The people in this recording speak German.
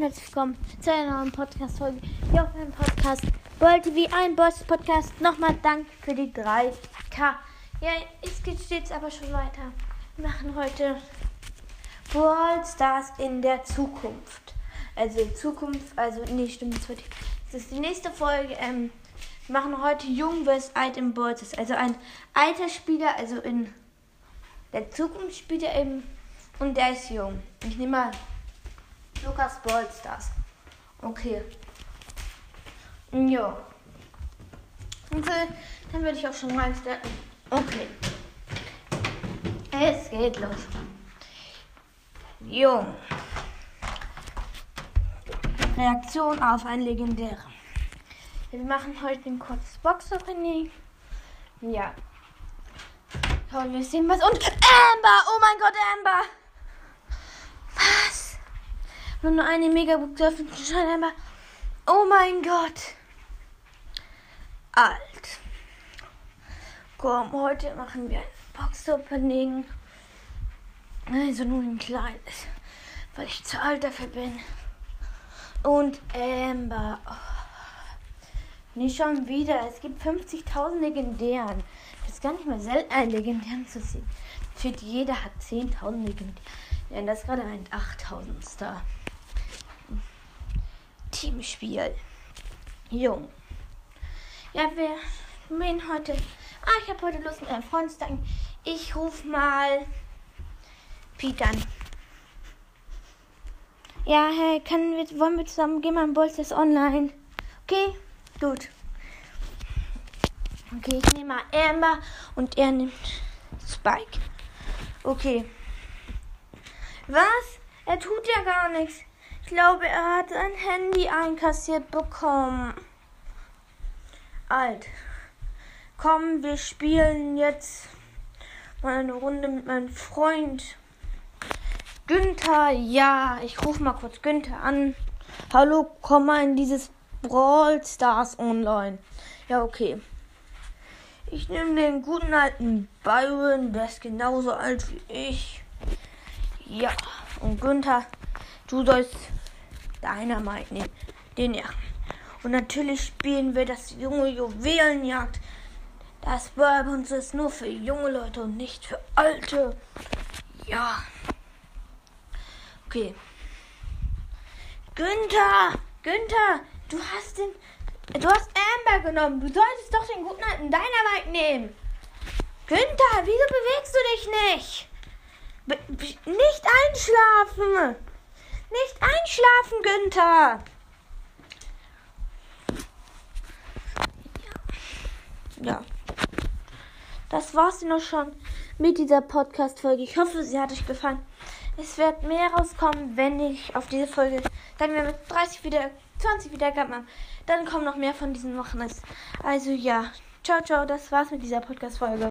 herzlich willkommen zu einer neuen Podcast-Folge hier auf meinem Podcast World TV, ein Boss-Podcast. Nochmal Dank für die 3K. Ja, es geht jetzt aber schon weiter. Wir machen heute Brawl Stars in der Zukunft. Also in Zukunft, also nee, stimmt, das, das ist die nächste Folge. Ähm, wir machen heute Jung vs. Alt im Brawl Stars. Also ein alter Spieler, also in der Zukunft spielt er eben und der ist jung. Ich nehme mal Lukas Ballstars. Okay. Jo. Und so, dann würde ich auch schon mal starten. Okay. Es geht los. Jung. Reaktion auf ein legendärer. Wir machen heute ein kurzes Box-Opening. Ja. Schauen wir sehen was. Und Amber! Oh mein Gott, Amber! Wir haben nur eine Megabook geöffnet. Amber. Oh mein Gott. Alt. Komm, heute machen wir ein Box-Opening. Also nur ein kleines. Weil ich zu alt dafür bin. Und Amber. Oh. Nicht schon wieder. Es gibt 50.000 Legendären. Das ist gar nicht mal selten, einen Legendären zu sehen. Für jeder hat 10.000 Legendären. Ja, das ist gerade ein 8000 Star. Teamspiel. Jung. Ja, wir gehen heute. Ah, ich habe heute Lust mit einem Freund zu sagen. Ich rufe mal Pete an. Ja, hey, können wir, wollen wir zusammen gehen? Mein Bolz ist online. Okay, gut. Okay, ich nehme mal Amber und er nimmt Spike. Okay. Was? Er tut ja gar nichts. Ich glaube, er hat ein Handy einkassiert bekommen. Alt. Komm, wir spielen jetzt mal eine Runde mit meinem Freund. Günther, ja, ich rufe mal kurz Günther an. Hallo, komm mal in dieses Brawl Stars Online. Ja, okay. Ich nehme den guten alten Byron, der ist genauso alt wie ich. Ja, und Günther, du sollst Dynamite nehmen. Den ja. Und natürlich spielen wir das junge Juwelenjagd. Das Bourbons ist nur für junge Leute und nicht für alte. Ja. Okay. Günther! Günther! Du hast den. Du hast Amber genommen. Du solltest doch den guten alten Dynamite nehmen. Günther, wieso bewegst du dich nicht? nicht einschlafen! Nicht einschlafen, Günther! Ja. Das war's noch schon mit dieser Podcast-Folge. Ich hoffe, sie hat euch gefallen. Es wird mehr rauskommen, wenn ich auf diese Folge, sagen wir mit 30 wieder, 20 Wiedergaben habe. Dann kommen noch mehr von diesen Wochen. Also ja, ciao, ciao. Das war's mit dieser Podcast-Folge.